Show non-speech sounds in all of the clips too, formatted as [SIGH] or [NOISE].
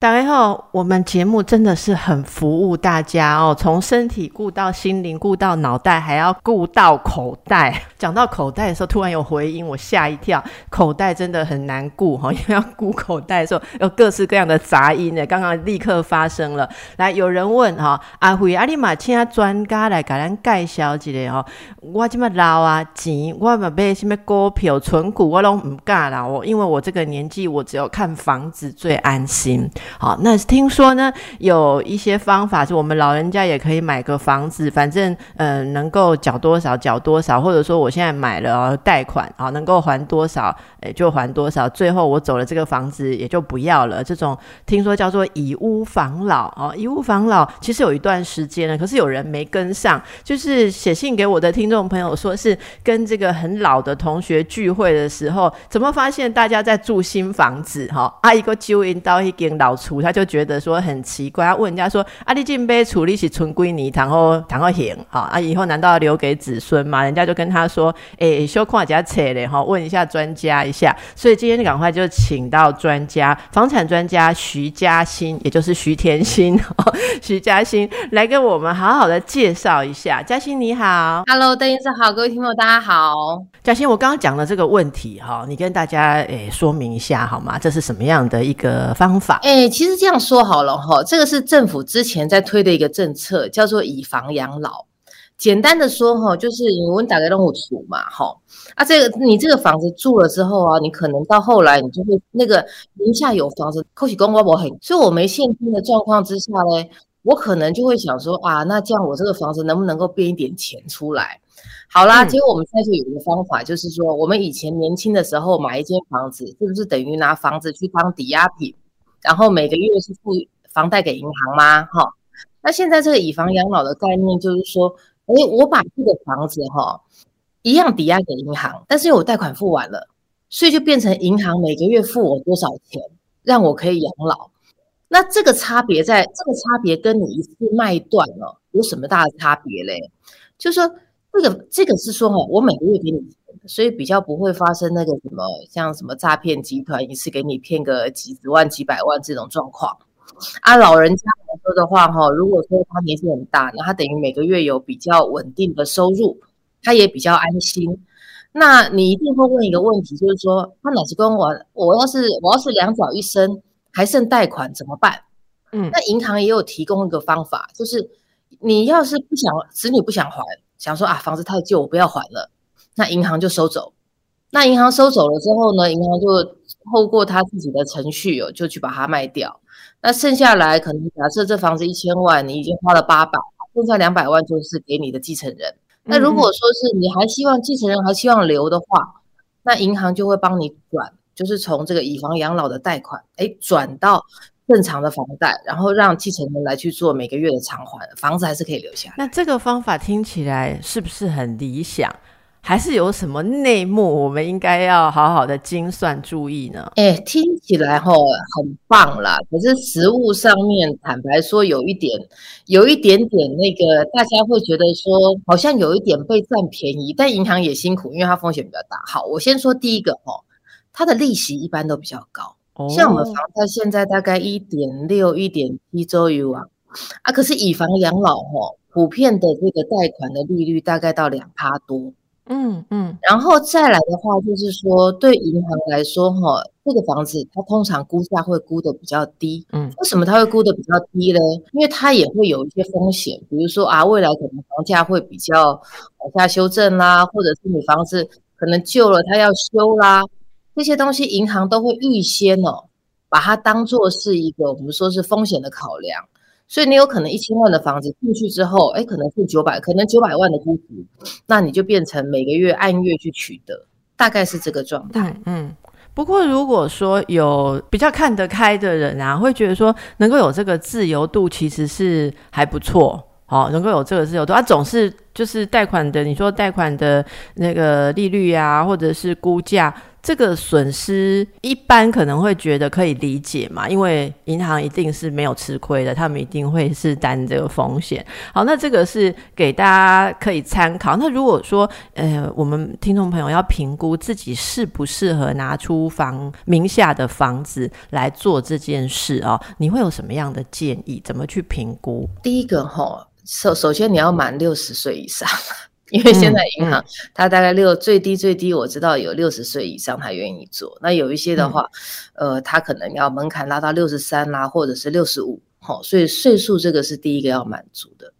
大家好，我们节目真的是很服务大家哦，从身体顾到心灵，顾到脑袋，还要顾到口袋。[LAUGHS] 讲到口袋的时候，突然有回音，我吓一跳。口袋真的很难顾哈，因为要顾口袋的时候，有各式各样的杂音呢。刚刚立刻发生了。来，有人问哈，阿辉阿里玛请专家来给咱介绍一下哦。我这么老啊，钱我嘛买什么股票、存股，我都唔敢啦。我因为我这个年纪，我只有看房子最安心。好，那听说呢，有一些方法是我们老人家也可以买个房子，反正呃能够缴多少缴多少，或者说我现在买了贷款啊，能够还多少，诶就还多少，最后我走了这个房子也就不要了。这种听说叫做以屋防老啊，以屋防老其实有一段时间了，可是有人没跟上，就是写信给我的听众朋友说是跟这个很老的同学聚会的时候，怎么发现大家在住新房子哈？阿姨个就引到一间老。处他就觉得说很奇怪，他问人家说：“阿里进杯处理起存归你，然后然后行啊啊，以后难道要留给子孙吗？”人家就跟他说：“哎，修矿家扯嘞哈，问一下专家一下。”所以今天赶快就请到专家，房产专家徐嘉欣，也就是徐甜心，[LAUGHS] 徐嘉欣来跟我们好好的介绍一下。嘉欣你好，Hello，邓医师好，各位听众大家好。嘉欣，我刚刚讲的这个问题哈，你跟大家诶说明一下好吗？这是什么样的一个方法？哎。其实这样说好了哈，这个是政府之前在推的一个政策，叫做以房养老。简单的说哈，就是我们打个任务图嘛哈，啊，这个你这个房子住了之后啊，你可能到后来你就会那个名下有房子，扣起公公我很，所以我没现金的状况之下呢，我可能就会想说啊，那这样我这个房子能不能够变一点钱出来？好啦，结果我们现在就有一个方法，就是说我们以前年轻的时候买一间房子，是不是等于拿房子去当抵押品？然后每个月是付房贷给银行吗？哈，那现在这个以房养老的概念就是说，哎，我把这个房子哈一样抵押给银行，但是因为我贷款付完了，所以就变成银行每个月付我多少钱，让我可以养老。那这个差别在这个差别跟你一次卖断了有什么大的差别嘞？就是说这个这个是说哈，我每个月给你钱。所以比较不会发生那个什么像什么诈骗集团一次给你骗个几十万几百万这种状况啊。老人家来说的话哈，如果说他年纪很大，那他等于每个月有比较稳定的收入，他也比较安心。那你一定会问一个问题，就是说他哪是跟我我要是我要是两脚一伸还剩贷款怎么办？嗯，那银行也有提供一个方法，就是你要是不想子女不想还，想说啊房子太旧我不要还了。那银行就收走，那银行收走了之后呢，银行就透过他自己的程序哦，就去把它卖掉。那剩下来可能假设这房子一千万，你已经花了八百，剩下两百万就是给你的继承人。那如果说是你还希望继承人还希望留的话，那银行就会帮你转，就是从这个以房养老的贷款，哎，转到正常的房贷，然后让继承人来去做每个月的偿还，房子还是可以留下。那这个方法听起来是不是很理想？还是有什么内幕，我们应该要好好的精算注意呢？哎，听起来吼很棒啦，可是实物上面坦白说有一点，有一点点那个，大家会觉得说好像有一点被占便宜，但银行也辛苦，因为它风险比较大。好，我先说第一个哦，它的利息一般都比较高，像我们房贷现在大概一点六、一点七周于往啊，可是以房养老吼，普遍的这个贷款的利率大概到两趴多。嗯嗯，然后再来的话，就是说对银行来说，哈，这个房子它通常估价会估的比较低。嗯，为什么它会估的比较低呢？因为它也会有一些风险，比如说啊，未来可能房价会比较往下修正啦，或者是你房子可能旧了，它要修啦，这些东西银行都会预先哦，把它当做是一个我们说是风险的考量。所以你有可能一千万的房子进去之后，哎，可能是九百，可能九百万的估值，那你就变成每个月按月去取得，大概是这个状态。嗯，不过如果说有比较看得开的人啊，会觉得说能够有这个自由度，其实是还不错。好，能够有这个自由度，他总是就是贷款的，你说贷款的那个利率啊，或者是估价这个损失一般可能会觉得可以理解嘛，因为银行一定是没有吃亏的，他们一定会是担这个风险。好，那这个是给大家可以参考。那如果说呃，我们听众朋友要评估自己适不适合拿出房名下的房子来做这件事啊，你会有什么样的建议？怎么去评估？第一个哈，首首先你要满六十岁以上。因为现在银行它大概六最低最低我知道有六十岁以上他愿意做，那有一些的话，呃，他可能要门槛拉到六十三啦，或者是六十五，好，所以岁数这个是第一个要满足的。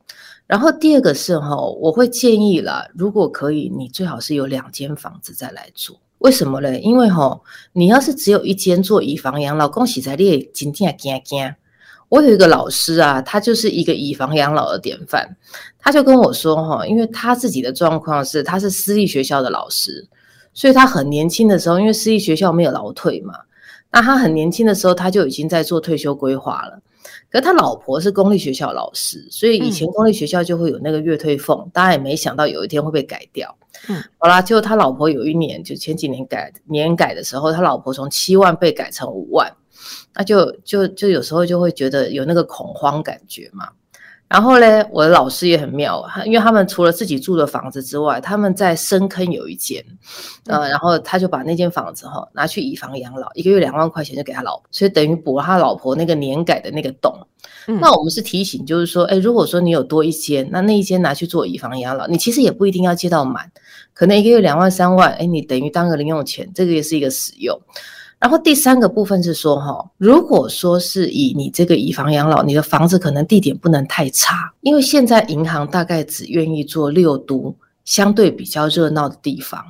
然后第二个是哈，我会建议啦，如果可以，你最好是有两间房子再来做。为什么呢？因为哈，你要是只有一间做以房养老，恭喜在列今天惊惊。我有一个老师啊，他就是一个以房养老的典范。他就跟我说哈，因为他自己的状况是，他是私立学校的老师，所以他很年轻的时候，因为私立学校没有劳退嘛，那他很年轻的时候他就已经在做退休规划了。可他老婆是公立学校老师，所以以前公立学校就会有那个月退俸，大家也没想到有一天会被改掉。嗯，好啦，就他老婆有一年就前几年改年改的时候，他老婆从七万被改成五万。那就就就有时候就会觉得有那个恐慌感觉嘛。然后呢，我的老师也很妙，因为他们除了自己住的房子之外，他们在深坑有一间，呃，然后他就把那间房子哈拿去以房养老，一个月两万块钱就给他老婆，所以等于补了他老婆那个年改的那个洞。那我们是提醒，就是说，哎，如果说你有多一间，那那一间拿去做以房养老，你其实也不一定要借到满，可能一个月两万三万，哎，你等于当个零用钱，这个也是一个使用。然后第三个部分是说，哈，如果说是以你这个以房养老，你的房子可能地点不能太差，因为现在银行大概只愿意做六都相对比较热闹的地方。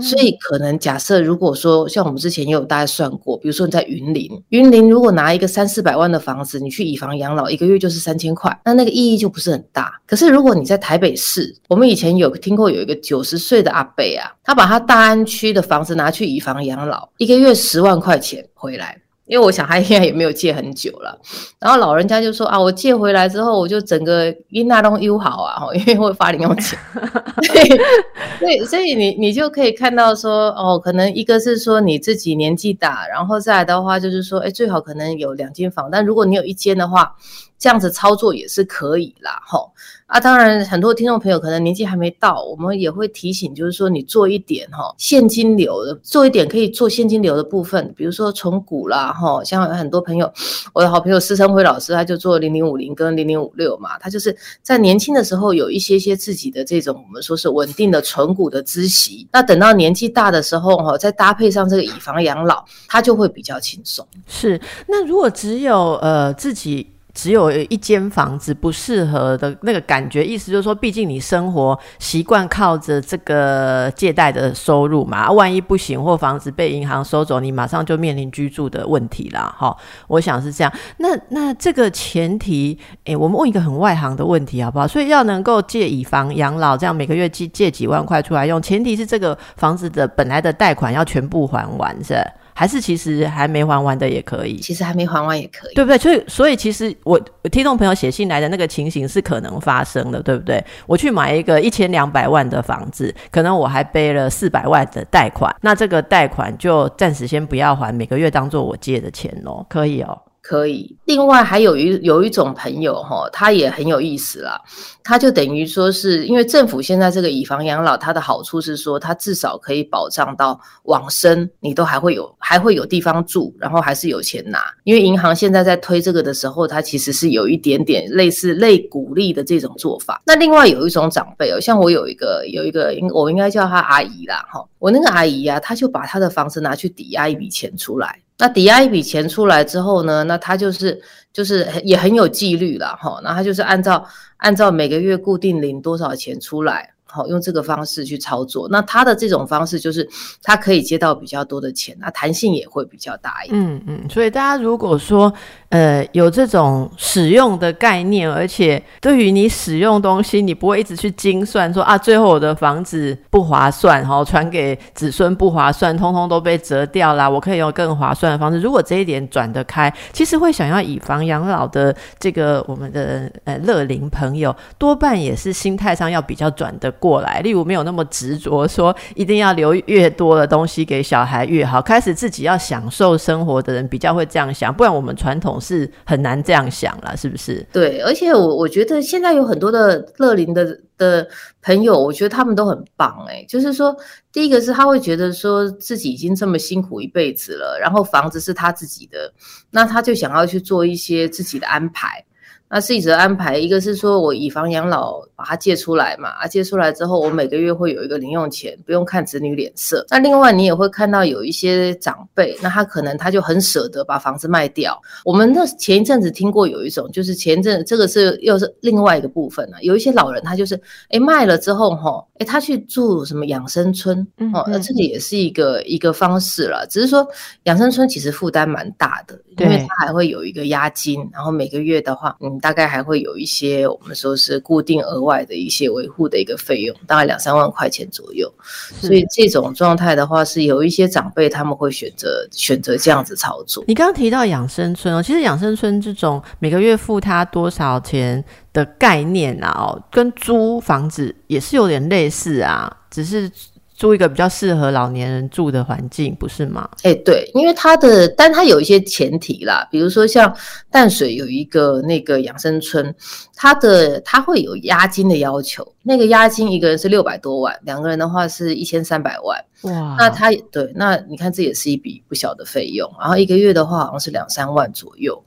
所以可能假设，如果说像我们之前也有大概算过，比如说你在云林，云林如果拿一个三四百万的房子，你去以房养老，一个月就是三千块，那那个意义就不是很大。可是如果你在台北市，我们以前有听过有一个九十岁的阿伯啊，他把他大安区的房子拿去以房养老，一个月十万块钱回来。因为我想他应该也没有借很久了，然后老人家就说啊，我借回来之后，我就整个因那东优好啊，因为会发零用钱，[LAUGHS] 所以所以你你就可以看到说哦，可能一个是说你自己年纪大，然后再来的话就是说，哎，最好可能有两间房，但如果你有一间的话。这样子操作也是可以啦，吼啊！当然，很多听众朋友可能年纪还没到，我们也会提醒，就是说你做一点哈现金流的，做一点可以做现金流的部分，比如说存股啦，哈，像很多朋友，我的好朋友施生辉老师，他就做零零五零跟零零五六嘛，他就是在年轻的时候有一些些自己的这种我们说是稳定的存股的孳息，那等到年纪大的时候哈，再搭配上这个以房养老，他就会比较轻松。是，那如果只有呃自己。只有一间房子不适合的那个感觉，意思就是说，毕竟你生活习惯靠着这个借贷的收入嘛，万一不行或房子被银行收走，你马上就面临居住的问题啦。哈，我想是这样。那那这个前提，诶，我们问一个很外行的问题好不好？所以要能够借以房养老，这样每个月借借几万块出来用，前提是这个房子的本来的贷款要全部还完，是。还是其实还没还完的也可以，其实还没还完也可以，对不对？所以所以其实我听众朋友写信来的那个情形是可能发生的，对不对？我去买一个一千两百万的房子，可能我还背了四百万的贷款，那这个贷款就暂时先不要还，每个月当做我借的钱哦，可以哦。可以，另外还有一有一种朋友哈，他也很有意思啦。他就等于说是因为政府现在这个以房养老，它的好处是说，它至少可以保障到往生，你都还会有还会有地方住，然后还是有钱拿。因为银行现在在推这个的时候，它其实是有一点点类似类鼓励的这种做法。那另外有一种长辈哦，像我有一个有一个应我应该叫她阿姨啦哈，我那个阿姨呀，她就把她的房子拿去抵押一笔钱出来。那抵押一笔钱出来之后呢？那他就是就是也很有纪律了哈。那他就是按照按照每个月固定领多少钱出来。好，用这个方式去操作，那他的这种方式就是他可以接到比较多的钱，那弹性也会比较大一点。嗯嗯，所以大家如果说呃有这种使用的概念，而且对于你使用东西，你不会一直去精算说啊，最后我的房子不划算，哈，传给子孙不划算，通通都被折掉啦。我可以用更划算的方式。如果这一点转得开，其实会想要以房养老的这个我们的呃乐龄朋友，多半也是心态上要比较转得。过来，例如没有那么执着，说一定要留越多的东西给小孩越好，开始自己要享受生活的人比较会这样想，不然我们传统是很难这样想了，是不是？对，而且我我觉得现在有很多的乐龄的的朋友，我觉得他们都很棒哎，就是说，第一个是他会觉得说自己已经这么辛苦一辈子了，然后房子是他自己的，那他就想要去做一些自己的安排。那是一则安排，一个是说我以房养老，把它借出来嘛，啊借出来之后，我每个月会有一个零用钱，不用看子女脸色。那另外你也会看到有一些长辈，那他可能他就很舍得把房子卖掉。我们的前一阵子听过有一种，就是前阵这个是又是另外一个部分了。有一些老人他就是，哎卖了之后哈，哎他去住什么养生村，哦，那这个也是一个一个方式了。只是说养生村其实负担蛮大的，因为他还会有一个押金，然后每个月的话，嗯。大概还会有一些我们说是固定额外的一些维护的一个费用，大概两三万块钱左右。所以这种状态的话，是有一些长辈他们会选择选择这样子操作。你刚刚提到养生村哦，其实养生村这种每个月付他多少钱的概念啊，哦，跟租房子也是有点类似啊，只是。租一个比较适合老年人住的环境，不是吗？哎，对，因为它的，但它有一些前提啦，比如说像淡水有一个那个养生村，它的它会有押金的要求，那个押金一个人是六百多万，两个人的话是一千三百万。哇，那它对，那你看这也是一笔不小的费用，然后一个月的话好像是两三万左右。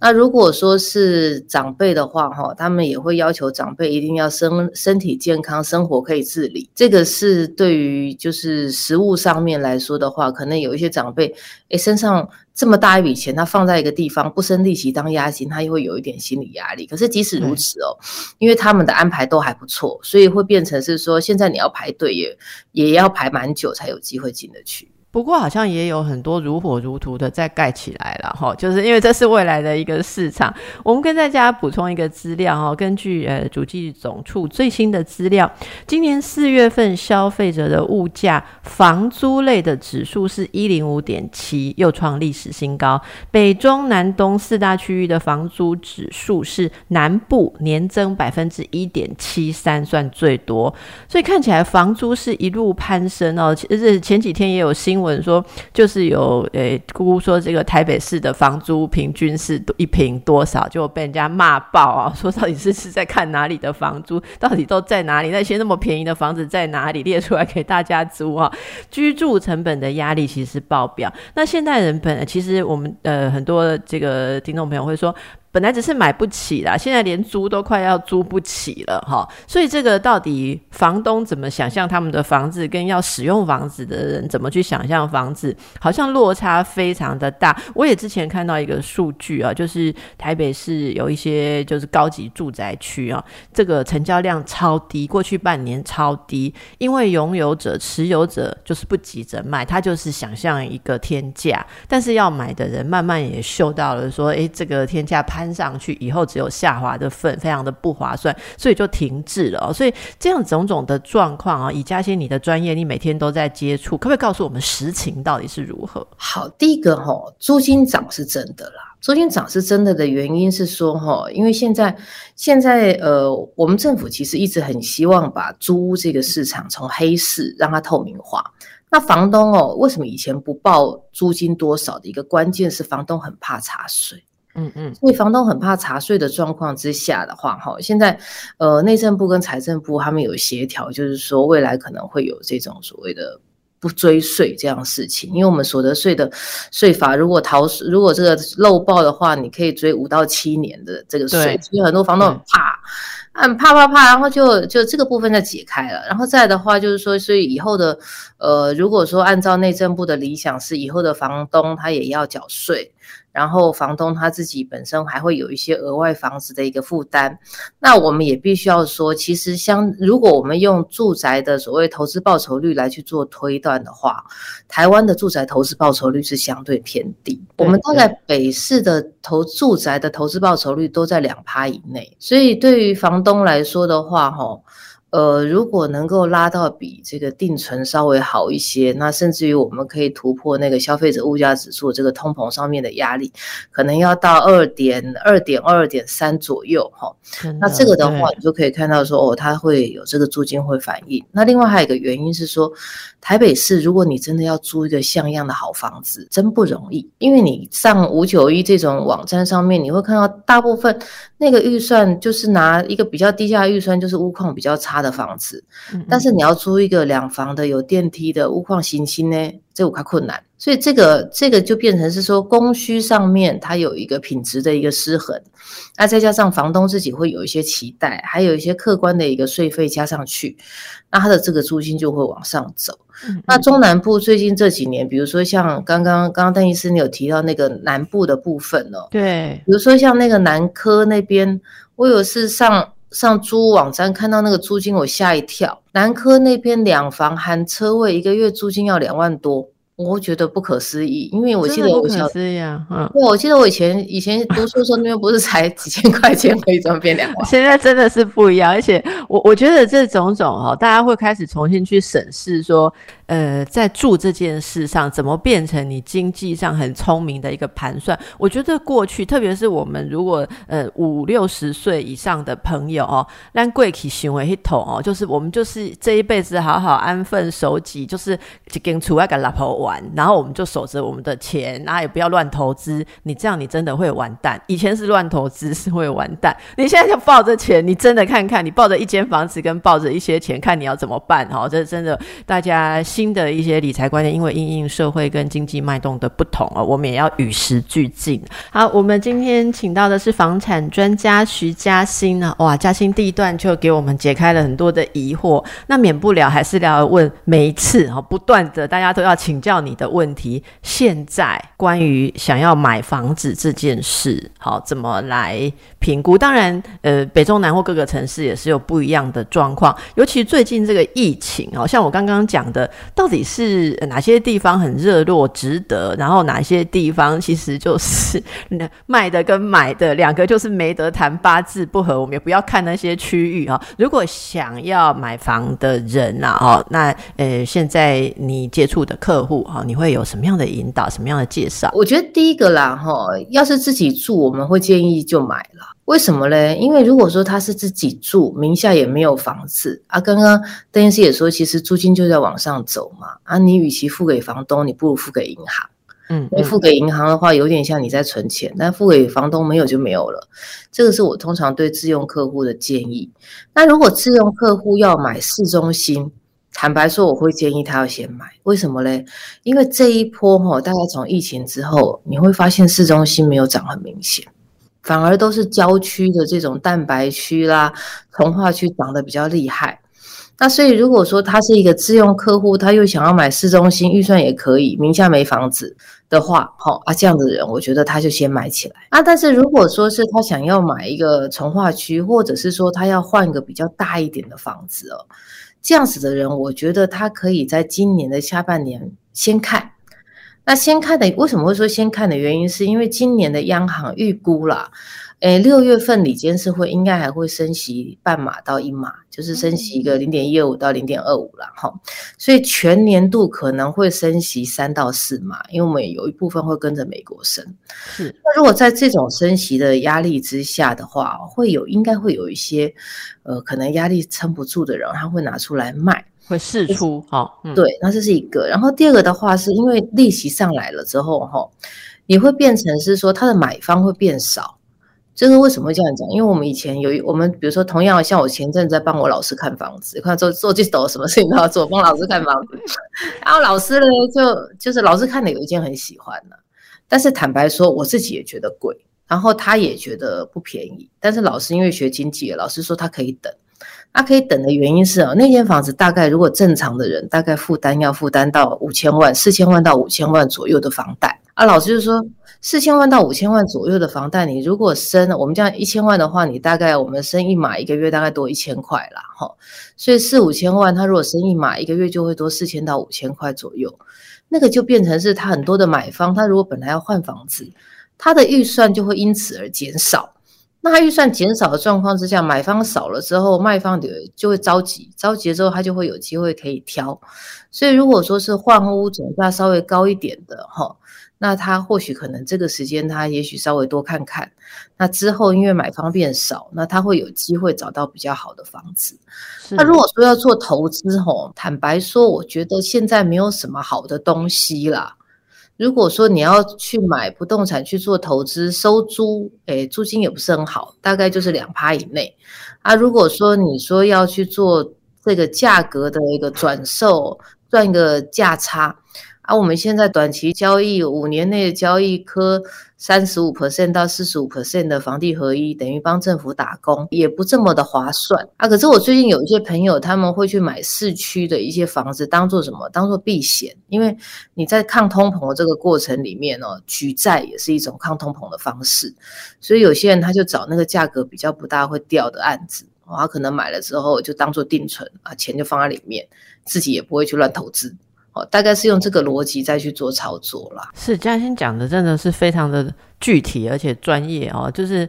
那如果说是长辈的话，哈，他们也会要求长辈一定要身身体健康，生活可以自理。这个是对于就是食物上面来说的话，可能有一些长辈，诶，身上这么大一笔钱，他放在一个地方不生利息当押金，他又会有一点心理压力。可是即使如此哦，因为他们的安排都还不错，所以会变成是说，现在你要排队也也要排蛮久才有机会进得去。不过好像也有很多如火如荼的在盖起来了哈，就是因为这是未来的一个市场。我们跟大家补充一个资料哈，根据呃主计总处最新的资料，今年四月份消费者的物价房租类的指数是一零五点七，又创历史新高。北中南东四大区域的房租指数是南部年增百分之一点七三，算最多。所以看起来房租是一路攀升哦。其实前几天也有新。闻说就是有诶，姑姑说这个台北市的房租平均是一平多少，就被人家骂爆啊！[LAUGHS] 说到底是是在看哪里的房租，到底都在哪里？那些那么便宜的房子在哪里？列出来给大家租啊！居住成本的压力其实爆表。那现代人本来其实我们呃很多这个听众朋友会说。本来只是买不起啦，现在连租都快要租不起了哈。所以这个到底房东怎么想象他们的房子，跟要使用房子的人怎么去想象房子，好像落差非常的大。我也之前看到一个数据啊，就是台北市有一些就是高级住宅区啊，这个成交量超低，过去半年超低，因为拥有者、持有者就是不急着卖，他就是想象一个天价，但是要买的人慢慢也嗅到了说，诶，这个天价攀上去以后只有下滑的份，非常的不划算，所以就停滞了。所以这样种种的状况啊，以嘉欣你的专业，你每天都在接触，可不可以告诉我们实情到底是如何？好，第一个哈，租金涨是真的啦。租金涨是真的的原因是说哈，因为现在现在呃，我们政府其实一直很希望把租屋这个市场从黑市让它透明化。那房东哦，为什么以前不报租金多少的一个关键是房东很怕查税。嗯嗯，所以房东很怕查税的状况之下的话，哈，现在呃内政部跟财政部他们有协调，就是说未来可能会有这种所谓的不追税这样事情，因为我们所得税的税法如果逃如果这个漏报的话，你可以追五到七年的这个税，所以很多房东很怕，嗯怕怕怕，然后就就这个部分就解开了，然后再的话就是说，所以以后的呃如果说按照内政部的理想是以后的房东他也要缴税。然后房东他自己本身还会有一些额外房子的一个负担，那我们也必须要说，其实相如果我们用住宅的所谓投资报酬率来去做推断的话，台湾的住宅投资报酬率是相对偏低，我们大概北市的投住宅的投资报酬率都在两趴以内，所以对于房东来说的话，哈。呃，如果能够拉到比这个定存稍微好一些，那甚至于我们可以突破那个消费者物价指数这个通膨上面的压力，可能要到二点二点二点三左右哈。那这个的话，你就可以看到说哦，它会有这个租金会反应。那另外还有一个原因是说，台北市如果你真的要租一个像样的好房子，真不容易，因为你上五九一这种网站上面，你会看到大部分那个预算就是拿一个比较低价预算，就是屋况比较差。的房子，但是你要租一个两房的有电梯的屋况行星呢，这我看困难，所以这个这个就变成是说供需上面它有一个品质的一个失衡，那再加上房东自己会有一些期待，还有一些客观的一个税费加上去，那他的这个租金就会往上走。那中南部最近这几年，比如说像刚刚刚刚邓医师你有提到那个南部的部分哦，对，比如说像那个南科那边，我有是上。上租网站看到那个租金，我吓一跳。南科那边两房含车位，一个月租金要两万多。我觉得不可思议，因为我记得我小，思议啊，嗯，对，我记得我以前以前读书的时候，那边不是才几千块钱可以装变两万？现在真的是不一样，而且我我觉得这种种哈，大家会开始重新去审视说，呃，在住这件事上怎么变成你经济上很聪明的一个盘算。我觉得过去，特别是我们如果呃五六十岁以上的朋友哦，让贵体行为一统哦，就是我们就是这一辈子好好安分守己，就是跟除外个老婆玩。然后我们就守着我们的钱，然后也不要乱投资。你这样你真的会完蛋。以前是乱投资是会完蛋，你现在就抱着钱，你真的看看，你抱着一间房子跟抱着一些钱，看你要怎么办哦。这真的，大家新的一些理财观念，因为因应社会跟经济脉动的不同啊，我们也要与时俱进。好，我们今天请到的是房产专家徐嘉欣呢。哇，嘉欣第一段就给我们解开了很多的疑惑，那免不了还是要问每一次哈，不断的大家都要请教。你的问题，现在关于想要买房子这件事，好怎么来评估？当然，呃，北中南或各个城市也是有不一样的状况。尤其最近这个疫情，好像我刚刚讲的，到底是哪些地方很热络值得，然后哪些地方其实就是 [LAUGHS] 卖的跟买的两个就是没得谈，八字不合。我们也不要看那些区域啊。如果想要买房的人啊，哦，那呃，现在你接触的客户。好，你会有什么样的引导，什么样的介绍？我觉得第一个啦，哈，要是自己住，我们会建议就买了。为什么嘞？因为如果说他是自己住，名下也没有房子啊，刚刚邓医师也说，其实租金就在往上走嘛。啊，你与其付给房东，你不如付给银行。嗯，你付给银行的话，有点像你在存钱，但付给房东没有就没有了。这个是我通常对自用客户的建议。那如果自用客户要买市中心，坦白说，我会建议他要先买，为什么嘞？因为这一波哈，大概从疫情之后，你会发现市中心没有涨很明显，反而都是郊区的这种蛋白区啦、从化区涨得比较厉害。那所以如果说他是一个自用客户，他又想要买市中心，预算也可以，名下没房子的话，好啊，这样的人，我觉得他就先买起来啊。但是如果说是他想要买一个从化区，或者是说他要换一个比较大一点的房子哦。这样子的人，我觉得他可以在今年的下半年先看。那先看的为什么会说先看的原因，是因为今年的央行预估啦。诶，六月份里监事会应该还会升息半码到一码，就是升息一个零点一二五到零点二五了哈。所以全年度可能会升息三到四码，因为我们有一部分会跟着美国升。是，那如果在这种升息的压力之下的话，会有应该会有一些呃可能压力撑不住的人，他会拿出来卖，会试出哈。对，那这是一个。然后第二个的话，是因为利息上来了之后哈，你会变成是说它的买方会变少。这个为什么会这样讲？因为我们以前有我们，比如说同样像我前阵在帮我老师看房子，看做做这抖，什么事情都要做，帮老师看房子。然后老师呢，就就是老师看的有一件很喜欢的，但是坦白说，我自己也觉得贵，然后他也觉得不便宜。但是老师因为学经济，老师说他可以等。他可以等的原因是啊，那间房子大概如果正常的人，大概负担要负担到五千万、四千万到五千万左右的房贷。啊，老师就说。四千万到五千万左右的房贷，你如果生我们这样一千万的话，你大概我们生一码一个月大概多一千块啦，哈，所以四五千万，他如果生一码一个月就会多四千到五千块左右，那个就变成是他很多的买方，他如果本来要换房子，他的预算就会因此而减少。那他预算减少的状况之下，买方少了之后，卖方的就会着急，着急之后他就会有机会可以挑。所以如果说是换屋总价稍微高一点的哈，那他或许可能这个时间他也许稍微多看看。那之后因为买方变少，那他会有机会找到比较好的房子。那如果说要做投资吼，坦白说，我觉得现在没有什么好的东西啦。如果说你要去买不动产去做投资收租，诶，租金也不是很好，大概就是两趴以内。啊，如果说你说要去做这个价格的一个转售，赚一个价差。啊，我们现在短期交易五年内的交易科三十五 percent 到四十五 percent 的房地合一，等于帮政府打工，也不这么的划算啊。可是我最近有一些朋友，他们会去买市区的一些房子，当做什么？当做避险，因为你在抗通膨的这个过程里面哦，举债也是一种抗通膨的方式，所以有些人他就找那个价格比较不大会掉的案子，他可能买了之后就当做定存啊，钱就放在里面，自己也不会去乱投资。哦，大概是用这个逻辑再去做操作啦。是嘉欣讲的，真的是非常的具体而且专业哦，就是。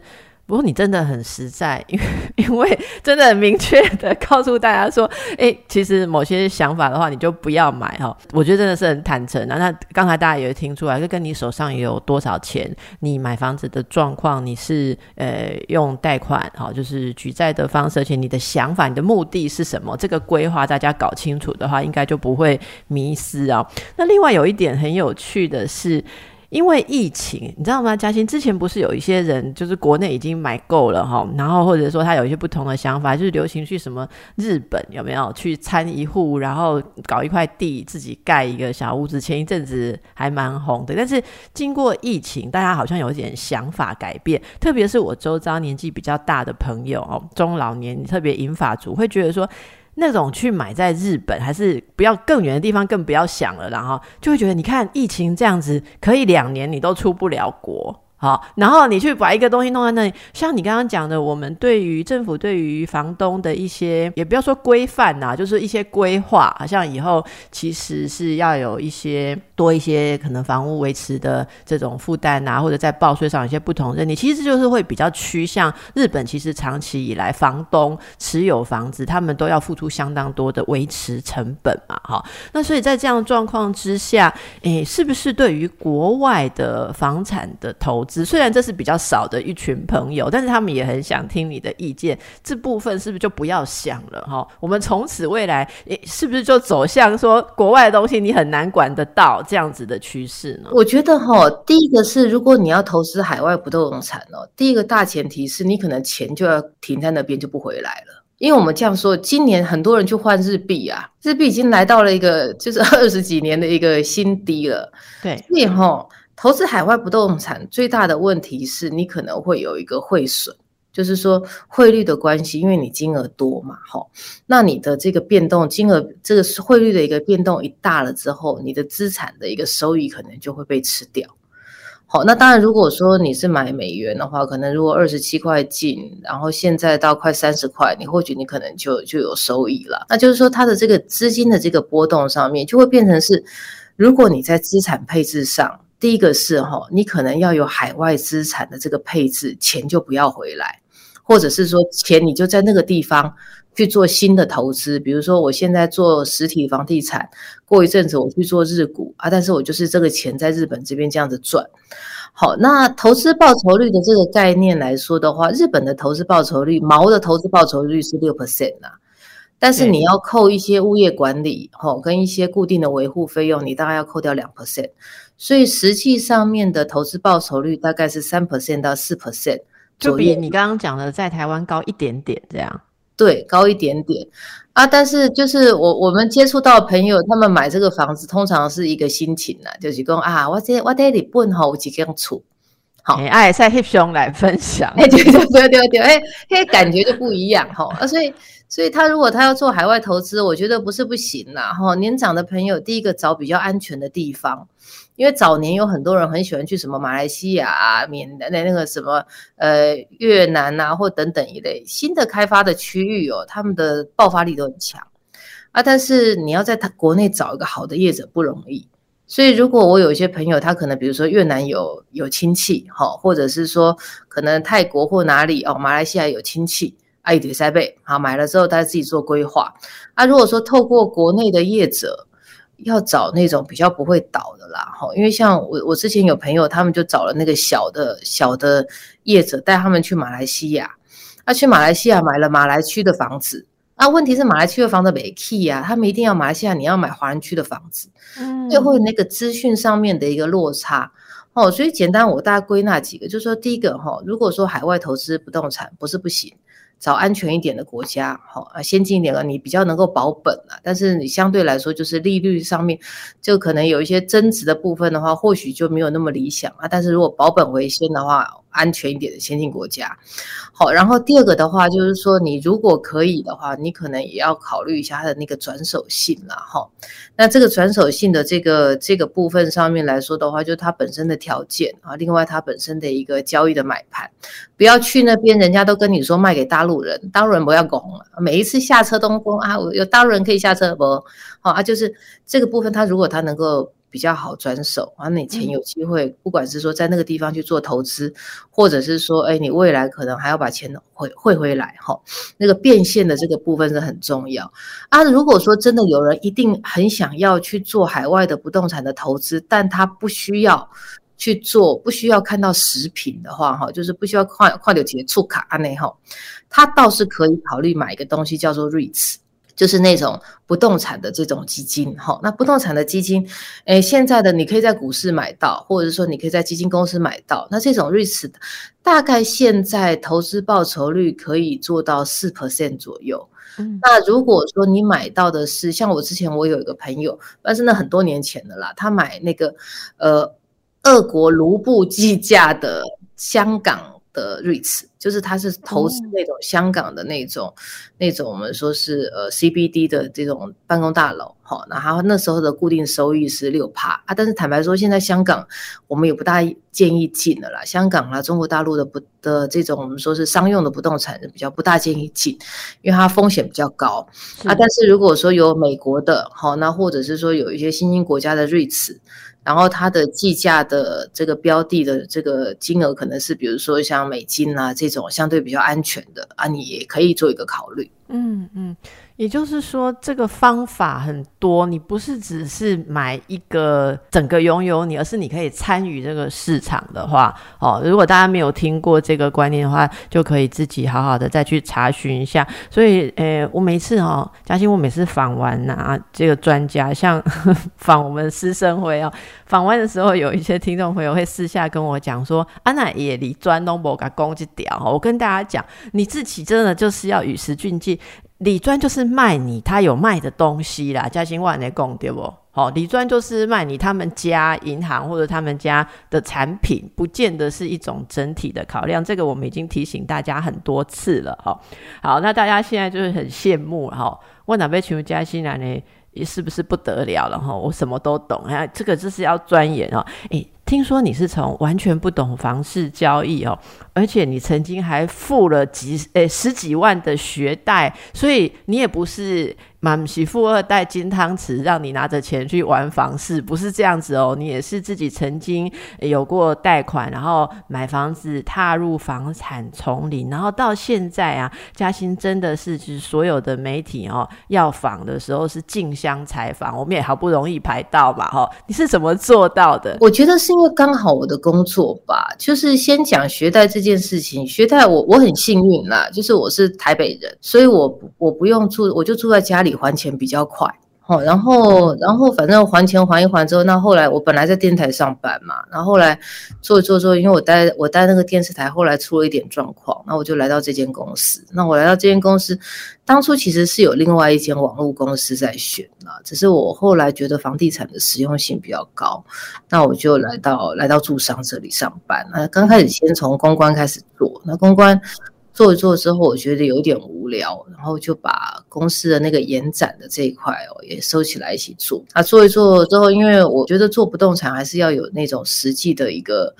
不过你真的很实在，[LAUGHS] 因为因为真的很明确的告诉大家说，哎，其实某些想法的话，你就不要买哈。我觉得真的是很坦诚啊。那刚才大家也听出来，就跟你手上有多少钱，你买房子的状况，你是呃用贷款哈，就是举债的方式，而且你的想法、你的目的是什么，这个规划大家搞清楚的话，应该就不会迷失啊。那另外有一点很有趣的是。因为疫情，你知道吗？嘉欣之前不是有一些人，就是国内已经买够了哈，然后或者说他有一些不同的想法，就是流行去什么日本有没有去参一户，然后搞一块地自己盖一个小屋子。前一阵子还蛮红的，但是经过疫情，大家好像有点想法改变，特别是我周遭年纪比较大的朋友哦，中老年特别银发族会觉得说。那种去买在日本，还是不要更远的地方，更不要想了。然后就会觉得，你看疫情这样子，可以两年你都出不了国。好，然后你去把一个东西弄在那里，像你刚刚讲的，我们对于政府对于房东的一些，也不要说规范呐，就是一些规划，好像以后其实是要有一些多一些可能房屋维持的这种负担呐，或者在报税上有些不同。你其实就是会比较趋向日本，其实长期以来房东持有房子，他们都要付出相当多的维持成本嘛，哈。那所以在这样状况之下，诶，是不是对于国外的房产的投？虽然这是比较少的一群朋友，但是他们也很想听你的意见。这部分是不是就不要想了哈？我们从此未来，是不是就走向说国外的东西你很难管得到这样子的趋势呢？我觉得哈，第一个是如果你要投资海外不动产哦，第一个大前提是你可能钱就要停在那边就不回来了。因为我们这样说，今年很多人去换日币啊，日币已经来到了一个就是 [LAUGHS] 二十几年的一个新低了。对，所以哈。投资海外不动产最大的问题是你可能会有一个汇损，就是说汇率的关系，因为你金额多嘛，哈，那你的这个变动金额，这个汇率的一个变动一大了之后，你的资产的一个收益可能就会被吃掉。好，那当然如果说你是买美元的话，可能如果二十七块进，然后现在到快三十块，你或许你可能就就有收益了。那就是说它的这个资金的这个波动上面，就会变成是，如果你在资产配置上。第一个是哈，你可能要有海外资产的这个配置，钱就不要回来，或者是说钱你就在那个地方去做新的投资，比如说我现在做实体房地产，过一阵子我去做日股啊，但是我就是这个钱在日本这边这样子赚。好，那投资报酬率的这个概念来说的话，日本的投资报酬率，毛的投资报酬率是六 percent 啊，但是你要扣一些物业管理，吼，跟一些固定的维护费用，你大概要扣掉两 percent。所以实际上面的投资报酬率大概是三 percent 到四 percent，就比你刚刚讲的在台湾高一点点这样。对，高一点点啊。但是就是我我们接触到朋友，他们买这个房子通常是一个心情呐，就是说啊，我这我这里本吼有几间厝，好，哎，在 hip 兄来分享，哎，对对对对对，哎，嘿，感觉就不一样哈啊，所以。所以他如果他要做海外投资，我觉得不是不行啦。哈，年长的朋友第一个找比较安全的地方，因为早年有很多人很喜欢去什么马来西亚啊、缅的那那个什么呃越南啊或等等一类新的开发的区域哦，他们的爆发力都很强啊。但是你要在他国内找一个好的业者不容易，所以如果我有一些朋友，他可能比如说越南有有亲戚，哈，或者是说可能泰国或哪里哦，马来西亚有亲戚，爱迪塞贝，好买了之后，他自己做规划。啊，如果说透过国内的业者，要找那种比较不会倒的啦，哈，因为像我我之前有朋友，他们就找了那个小的小的业者带他们去马来西亚，他去马来西亚买了马来区的房子。那问题是马来区的房子没 key 啊，他们一定要马来西亚，你要买华人区的房子，嗯，最后那个资讯上面的一个落差哦，所以简单我大概归纳几个，就是说第一个哈，如果说海外投资不动产不是不行。找安全一点的国家，好啊，先进一点的，你比较能够保本啊。但是你相对来说，就是利率上面就可能有一些增值的部分的话，或许就没有那么理想啊。但是如果保本为先的话，安全一点的先进国家，好。然后第二个的话，就是说你如果可以的话，你可能也要考虑一下它的那个转手性了哈。那这个转手性的这个这个部分上面来说的话，就它本身的条件啊，另外它本身的一个交易的买盘，不要去那边，人家都跟你说卖给大陆人，大陆人不要拱了。每一次下车东风啊，有大陆人可以下车不？好啊，就是这个部分，它如果它能够。比较好转手啊，你钱有机会，不管是说在那个地方去做投资，或者是说，哎，你未来可能还要把钱汇汇回来哈，那个变现的这个部分是很重要啊。如果说真的有人一定很想要去做海外的不动产的投资，但他不需要去做，不需要看到食品的话哈，就是不需要跨跨流结触卡内哈，他倒是可以考虑买一个东西叫做 REITs。就是那种不动产的这种基金，哈，那不动产的基金，诶，现在的你可以在股市买到，或者是说你可以在基金公司买到。那这种 REITs 大概现在投资报酬率可以做到四 percent 左右。嗯，那如果说你买到的是像我之前我有一个朋友，但是那很多年前的啦，他买那个呃，俄国卢布计价的香港。的 REITs 就是它是投资那种香港的那种那种我们说是呃 CBD 的这种办公大楼，好，那它那时候的固定收益是六趴啊，但是坦白说，现在香港我们也不大建议进的啦，香港啦，中国大陆的不的这种我们说是商用的不动产比较不大建议进，因为它风险比较高啊。但是如果说有美国的，好，那或者是说有一些新兴国家的 REITs。然后它的计价的这个标的的这个金额可能是，比如说像美金啊这种相对比较安全的啊，你也可以做一个考虑。嗯嗯。也就是说，这个方法很多，你不是只是买一个整个拥有你，而是你可以参与这个市场的话，哦，如果大家没有听过这个观念的话，就可以自己好好的再去查询一下。所以，诶，我每次哦，嘉欣，我每次访完啊，这个专家，像 [LAUGHS] 访我们师生会哦，访完的时候，有一些听众朋友会私下跟我讲说，啊，那也离专东博给攻击屌。我跟大家讲，你自己真的就是要与时俱进。李专就是卖你他有卖的东西啦，嘉兴万的供对不？好，李专就是卖你他们家银行或者他们家的产品，不见得是一种整体的考量。这个我们已经提醒大家很多次了。哈，好，那大家现在就是很羡慕哈，问哪位请问嘉兴来呢？是不是不得了了？哈，我什么都懂啊，这个就是要钻研哦。诶，听说你是从完全不懂房市交易哦。而且你曾经还付了几诶十几万的学贷，所以你也不是满喜富二代金汤匙，让你拿着钱去玩房市，不是这样子哦。你也是自己曾经有过贷款，然后买房子，踏入房产丛林，然后到现在啊，嘉兴真的是就是所有的媒体哦要访的时候是竞相采访，我们也好不容易排到嘛哈。你是怎么做到的？我觉得是因为刚好我的工作吧，就是先讲学贷。这件事情，学贷我我很幸运啦，就是我是台北人，所以我我不用住，我就住在家里还钱比较快。好，然后然后反正还钱还一还之后，那后来我本来在电台上班嘛，然后后来做做做，因为我待我待那个电视台，后来出了一点状况，那我就来到这间公司。那我来到这间公司，当初其实是有另外一间网络公司在选啊，只是我后来觉得房地产的实用性比较高，那我就来到来到住商这里上班。那刚开始先从公关开始做，那公关。做一做之后，我觉得有点无聊，然后就把公司的那个延展的这一块哦也收起来一起做。啊，做一做之后，因为我觉得做不动产还是要有那种实际的一个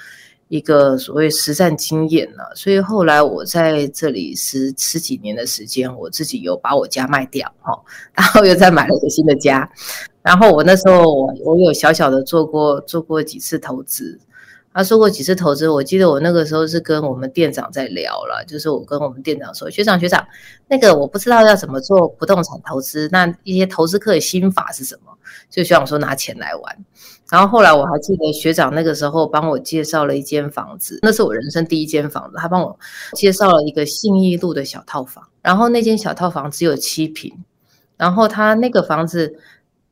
一个所谓实战经验呢，所以后来我在这里十十几年的时间，我自己有把我家卖掉哈，然后又再买了一个新的家。然后我那时候我我有小小的做过做过几次投资。他说过几次投资，我记得我那个时候是跟我们店长在聊了，就是我跟我们店长说，学长学长，那个我不知道要怎么做不动产投资，那一些投资客的心法是什么？就学长说拿钱来玩。然后后来我还记得学长那个时候帮我介绍了一间房子，那是我人生第一间房子，他帮我介绍了一个信义路的小套房，然后那间小套房只有七平，然后他那个房子。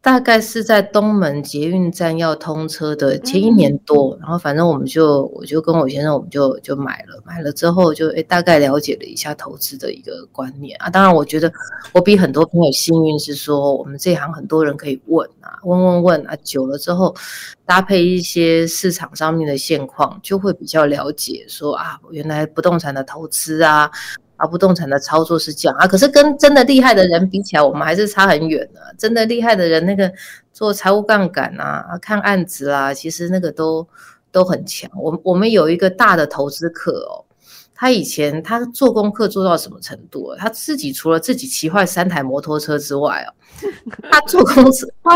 大概是在东门捷运站要通车的前一年多，然后反正我们就我就跟我先生，我们就就买了，买了之后就诶大概了解了一下投资的一个观念啊。当然，我觉得我比很多朋友幸运，是说我们这行很多人可以问啊，问问问啊，久了之后搭配一些市场上面的现况，就会比较了解说啊，原来不动产的投资啊。啊，不动产的操作是这样啊，可是跟真的厉害的人比起来，我们还是差很远的。真的厉害的人，那个做财务杠杆啊，看案子啊，其实那个都都很强。我我们有一个大的投资客哦，他以前他做功课做到什么程度？他自己除了自己骑坏三台摩托车之外哦，他做公司，他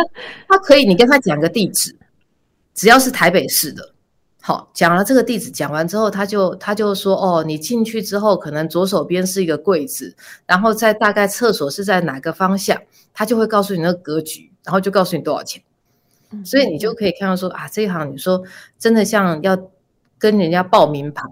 他可以，你跟他讲个地址，只要是台北市的。好，讲了这个地址，讲完之后，他就他就说，哦，你进去之后，可能左手边是一个柜子，然后在大概厕所是在哪个方向，他就会告诉你那个格局，然后就告诉你多少钱，所以你就可以看到说，啊，这一行你说真的像要跟人家报名牌。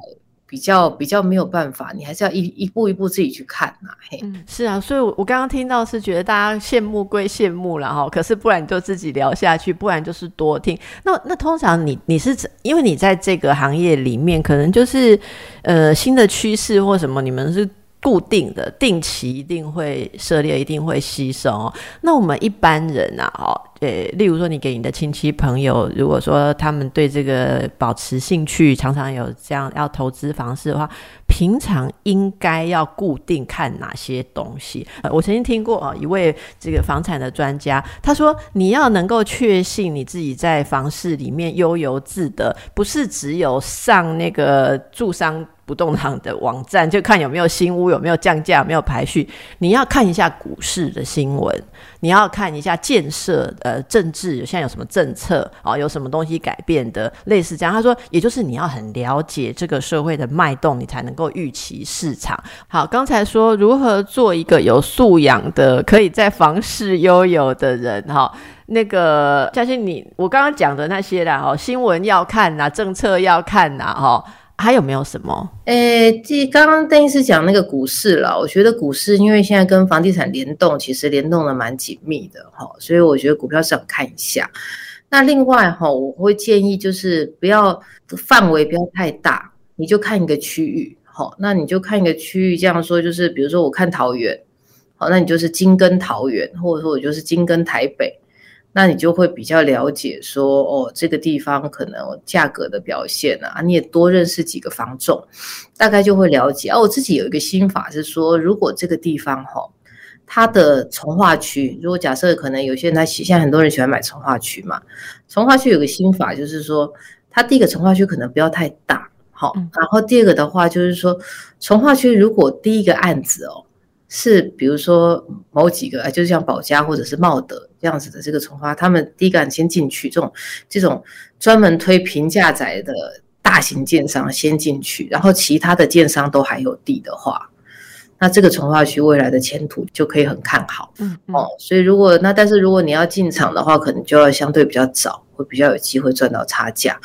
比较比较没有办法，你还是要一一步一步自己去看呐。嘿，是啊，所以，我我刚刚听到是觉得大家羡慕归羡慕了哈，可是不然就自己聊下去，不然就是多听。那那通常你你是因为你在这个行业里面，可能就是呃新的趋势或什么，你们是。固定的、定期一定会涉猎，一定会吸收。那我们一般人啊，哦，呃，例如说你给你的亲戚朋友，如果说他们对这个保持兴趣，常常有这样要投资房市的话，平常应该要固定看哪些东西？我曾经听过啊，一位这个房产的专家，他说你要能够确信你自己在房市里面悠游自得，不是只有上那个住商。不动产的网站 [LAUGHS] 就看有没有新屋，有没有降价，有没有排序。你要看一下股市的新闻，你要看一下建设呃政治现在有什么政策啊，有什么东西改变的，类似这样。他说，也就是你要很了解这个社会的脉动，你才能够预期市场。好，刚才说如何做一个有素养的，可以在房市悠游的人哈。那个嘉欣，你我刚刚讲的那些啦，哈，新闻要看呐，政策要看呐，哈。还有没有什么？诶，这刚刚邓医师讲那个股市了，我觉得股市因为现在跟房地产联动，其实联动的蛮紧密的哈，所以我觉得股票市场看一下。那另外哈，我会建议就是不要范围不要太大，你就看一个区域，好，那你就看一个区域，这样说就是，比如说我看桃园，好，那你就是金跟桃园，或者说我就是金跟台北。那你就会比较了解说，哦，这个地方可能价格的表现啊，你也多认识几个房仲，大概就会了解。哦，我自己有一个心法是说，如果这个地方哈，它的从化区，如果假设可能有些人他现在很多人喜欢买从化区嘛，从化区有个心法就是说，它第一个从化区可能不要太大，好，然后第二个的话就是说，从化区如果第一个案子哦。是，比如说某几个，就是像保家或者是茂德这样子的这个从化，他们第一个先进去，这种这种专门推平价宅的大型建商先进去，然后其他的建商都还有地的话，那这个从化区未来的前途就可以很看好。嗯哦，所以如果那但是如果你要进场的话，可能就要相对比较早，会比较有机会赚到差价。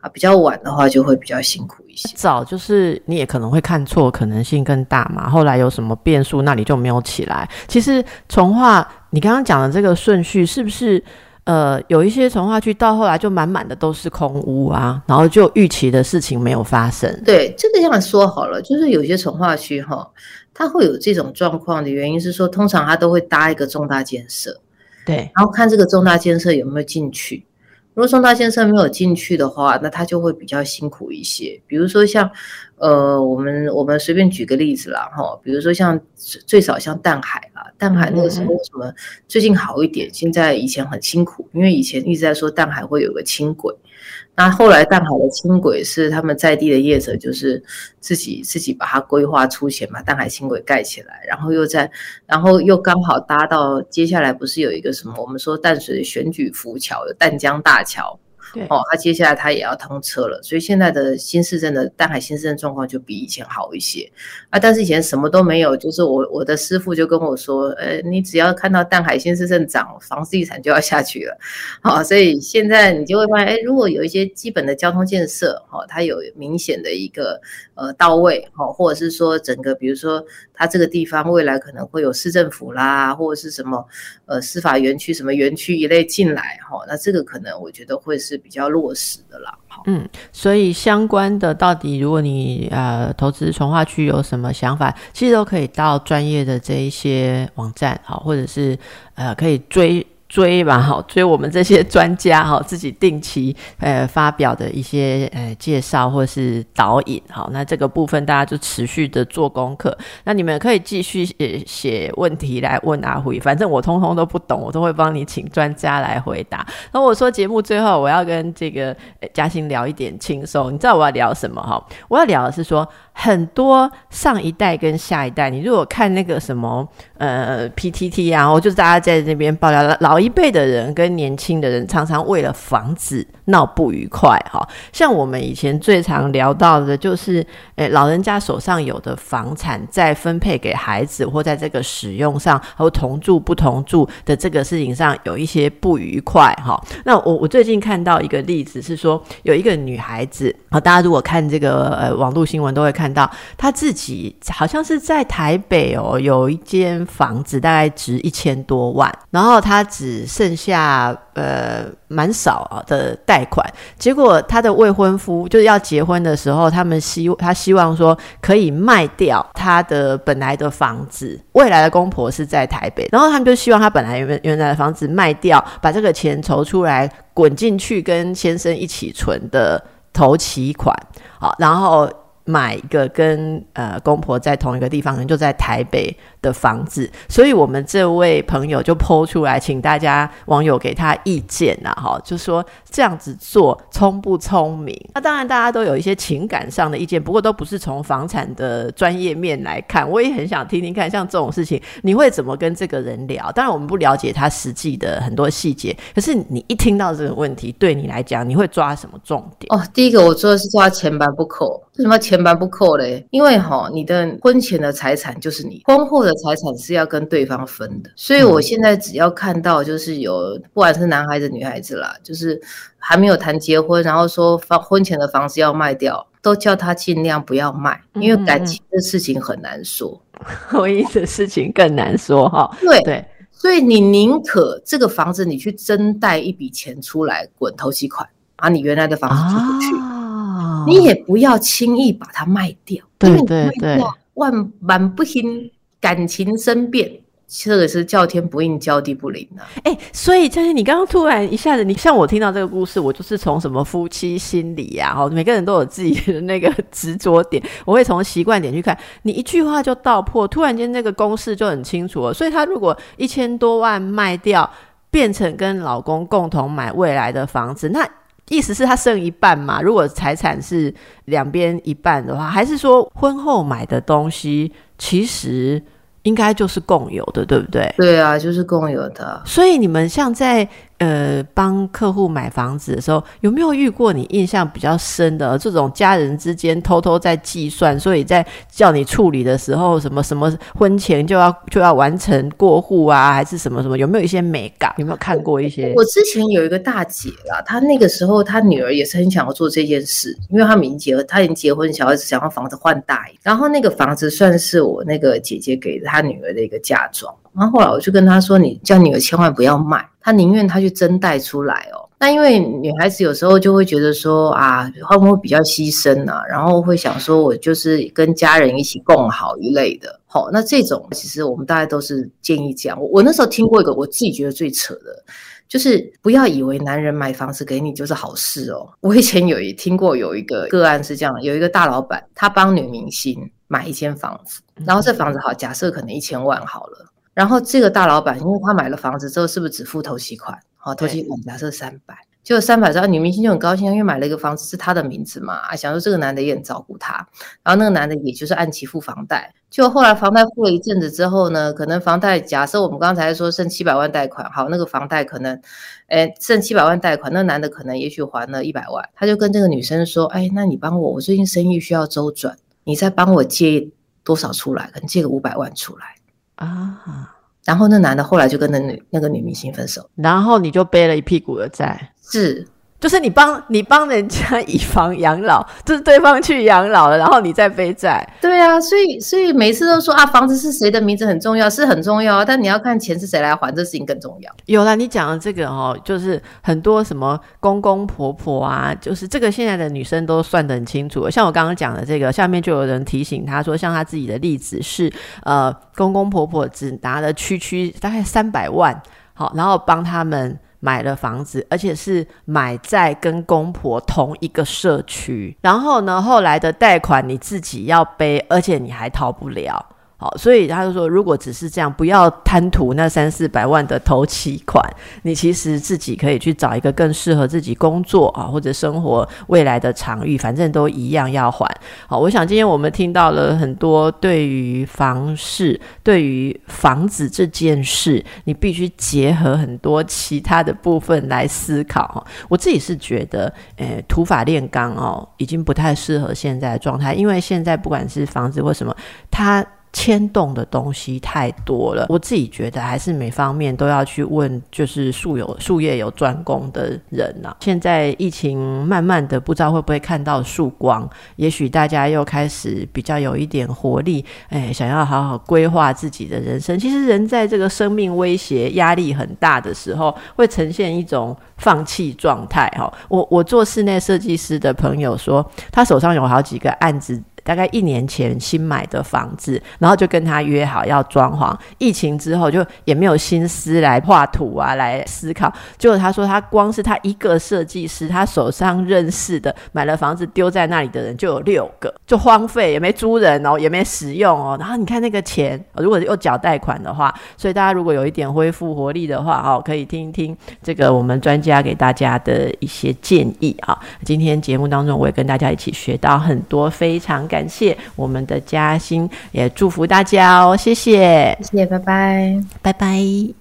啊，比较晚的话就会比较辛苦一些。早就是你也可能会看错，可能性更大嘛。后来有什么变数，那你就没有起来。其实从化，你刚刚讲的这个顺序，是不是呃有一些从化区到后来就满满的都是空屋啊，然后就预期的事情没有发生？对，这个这样说好了，就是有些从化区哈，它会有这种状况的原因是说，通常它都会搭一个重大建设，对，然后看这个重大建设有没有进去。如果重大建设没有进去的话，那它就会比较辛苦一些。比如说像，呃，我们我们随便举个例子啦，哈，比如说像最少像淡海啦，淡海那个时候为什么最近好一点？现在以前很辛苦，因为以前一直在说淡海会有个轻轨，那后来淡海的轻轨是他们在地的业者，就是自己自己把它规划出钱，把淡海轻轨盖起来，然后又在，然后又刚好搭到接下来不是有一个什么我们说淡水的选举浮桥，有淡江大桥。哦，他接下来他也要通车了，所以现在的新市镇的淡海新市镇状况就比以前好一些啊。但是以前什么都没有，就是我我的师傅就跟我说，呃，你只要看到淡海新市镇涨，房地产就要下去了。好，所以现在你就会发现，哎，如果有一些基本的交通建设，哈，它有明显的一个呃到位，哈，或者是说整个比如说它这个地方未来可能会有市政府啦，或者是什么呃司法园区什么园区一类进来，哈，那这个可能我觉得会是。比较落实的啦，嗯，所以相关的到底，如果你呃投资从化区有什么想法，其实都可以到专业的这一些网站，好，或者是呃可以追。追吧，哈，追我们这些专家哈，[LAUGHS] 自己定期呃发表的一些呃介绍或是导引，好，那这个部分大家就持续的做功课。那你们可以继续写写问题来问阿辉，反正我通通都不懂，我都会帮你请专家来回答。那我说节目最后我要跟这个嘉欣聊一点轻松，你知道我要聊什么哈？我要聊的是说。很多上一代跟下一代，你如果看那个什么呃 PTT 啊，我就是大家在那边爆料，老一辈的人跟年轻的人常常为了房子闹不愉快哈。像我们以前最常聊到的就是，诶，老人家手上有的房产在分配给孩子或在这个使用上，和同住不同住的这个事情上有一些不愉快哈。那我我最近看到一个例子是说，有一个女孩子啊，大家如果看这个呃网络新闻都会看。到他自己好像是在台北哦，有一间房子大概值一千多万，然后他只剩下呃蛮少的贷款。结果他的未婚夫就是要结婚的时候，他们希他希望说可以卖掉他的本来的房子，未来的公婆是在台北，然后他们就希望他本来原原来的房子卖掉，把这个钱筹出来滚进去跟先生一起存的头期款，好，然后。买一个跟呃公婆在同一个地方，可能就在台北的房子，所以我们这位朋友就抛出来，请大家网友给他意见呐，哈，就说这样子做聪不聪明？那当然大家都有一些情感上的意见，不过都不是从房产的专业面来看。我也很想听听看，像这种事情你会怎么跟这个人聊？当然我们不了解他实际的很多细节，可是你一听到这个问题，对你来讲，你会抓什么重点？哦，第一个我做的是抓前板不扣，为什么前？蛮不扣嘞，因为哈，你的婚前的财产就是你婚后的财产是要跟对方分的，所以我现在只要看到就是有不管是男孩子女孩子啦，就是还没有谈结婚，然后说房婚前的房子要卖掉，都叫他尽量不要卖，因为感情的事情很难说，[LAUGHS] 婚姻的事情更难说哈。对对，所以你宁可这个房子你去增贷一笔钱出来滚头期款，把你原来的房子租出去。你也不要轻易把它卖掉，对对对，万万不行，感情生变，这个是叫天不应，叫地不灵啊！哎，所以佳欣，你刚刚突然一下子，你像我听到这个故事，我就是从什么夫妻心理呀，哈，每个人都有自己的那个执着点，我会从习惯点去看，你一句话就道破，突然间那个公式就很清楚了。所以他如果一千多万卖掉，变成跟老公共同买未来的房子，那。意思是他剩一半嘛？如果财产是两边一半的话，还是说婚后买的东西其实应该就是共有的，对不对？对啊，就是共有的。所以你们像在。呃，帮客户买房子的时候，有没有遇过你印象比较深的这种家人之间偷偷在计算，所以在叫你处理的时候，什么什么婚前就要就要完成过户啊，还是什么什么？有没有一些美感？有没有看过一些？我之前有一个大姐啦，她那个时候她女儿也是很想要做这件事，因为他们已经结婚，她已经结婚，小孩子想要房子换大一点，然后那个房子算是我那个姐姐给她女儿的一个嫁妆。然后后来我就跟他说：“你叫女儿千万不要卖，他宁愿他去真贷出来哦。那因为女孩子有时候就会觉得说啊，会不会比较牺牲啊？然后会想说我就是跟家人一起共好一类的。好，那这种其实我们大家都是建议这样。我我那时候听过一个我自己觉得最扯的，就是不要以为男人买房子给你就是好事哦。我以前有一听过有一个个案是这样，有一个大老板他帮女明星买一间房子，然后这房子好，假设可能一千万好了。”然后这个大老板，因为他买了房子之后，是不是只付头期款？好，头期款假设三百，就三百兆，女明星就很高兴，因为买了一个房子是她的名字嘛，啊，想说这个男的也很照顾她，然后那个男的也就是按期付房贷，就后来房贷付了一阵子之后呢，可能房贷假设我们刚才说剩七百万贷款，好，那个房贷可能，哎，剩七百万贷款，那男的可能也许还了一百万，他就跟这个女生说，哎，那你帮我，我最近生意需要周转，你再帮我借多少出来，可能借个五百万出来啊。然后那男的后来就跟那女那个女明星分手，然后你就背了一屁股的债，是。就是你帮你帮人家以房养老，就是对方去养老了，然后你再背债。对啊，所以所以每次都说啊，房子是谁的名字很重要，是很重要，但你要看钱是谁来还，这事情更重要。有了，你讲的这个哦，就是很多什么公公婆婆啊，就是这个现在的女生都算得很清楚。像我刚刚讲的这个，下面就有人提醒他说，像他自己的例子是，呃，公公婆婆只拿了区区大概三百万，好，然后帮他们。买了房子，而且是买在跟公婆同一个社区，然后呢，后来的贷款你自己要背，而且你还逃不了。好，所以他就说，如果只是这样，不要贪图那三四百万的头期款，你其实自己可以去找一个更适合自己工作啊，或者生活未来的场域，反正都一样要还。好，我想今天我们听到了很多对于房市、对于房子这件事，你必须结合很多其他的部分来思考。我自己是觉得，诶，土法炼钢哦，已经不太适合现在的状态，因为现在不管是房子或什么，它。牵动的东西太多了，我自己觉得还是每方面都要去问，就是术有术业有专攻的人呐。现在疫情慢慢的，不知道会不会看到曙光，也许大家又开始比较有一点活力，哎，想要好好规划自己的人生。其实人在这个生命威胁、压力很大的时候，会呈现一种放弃状态。哈，我我做室内设计师的朋友说，他手上有好几个案子。大概一年前新买的房子，然后就跟他约好要装潢。疫情之后就也没有心思来画图啊，来思考。结果他说，他光是他一个设计师，他手上认识的买了房子丢在那里的人就有六个，就荒废，也没租人哦，也没使用哦。然后你看那个钱，如果又缴贷款的话，所以大家如果有一点恢复活力的话，哦，可以听一听这个我们专家给大家的一些建议啊。今天节目当中，我也跟大家一起学到很多非常。感谢我们的嘉欣，也祝福大家哦！谢谢，谢谢，拜拜，拜拜。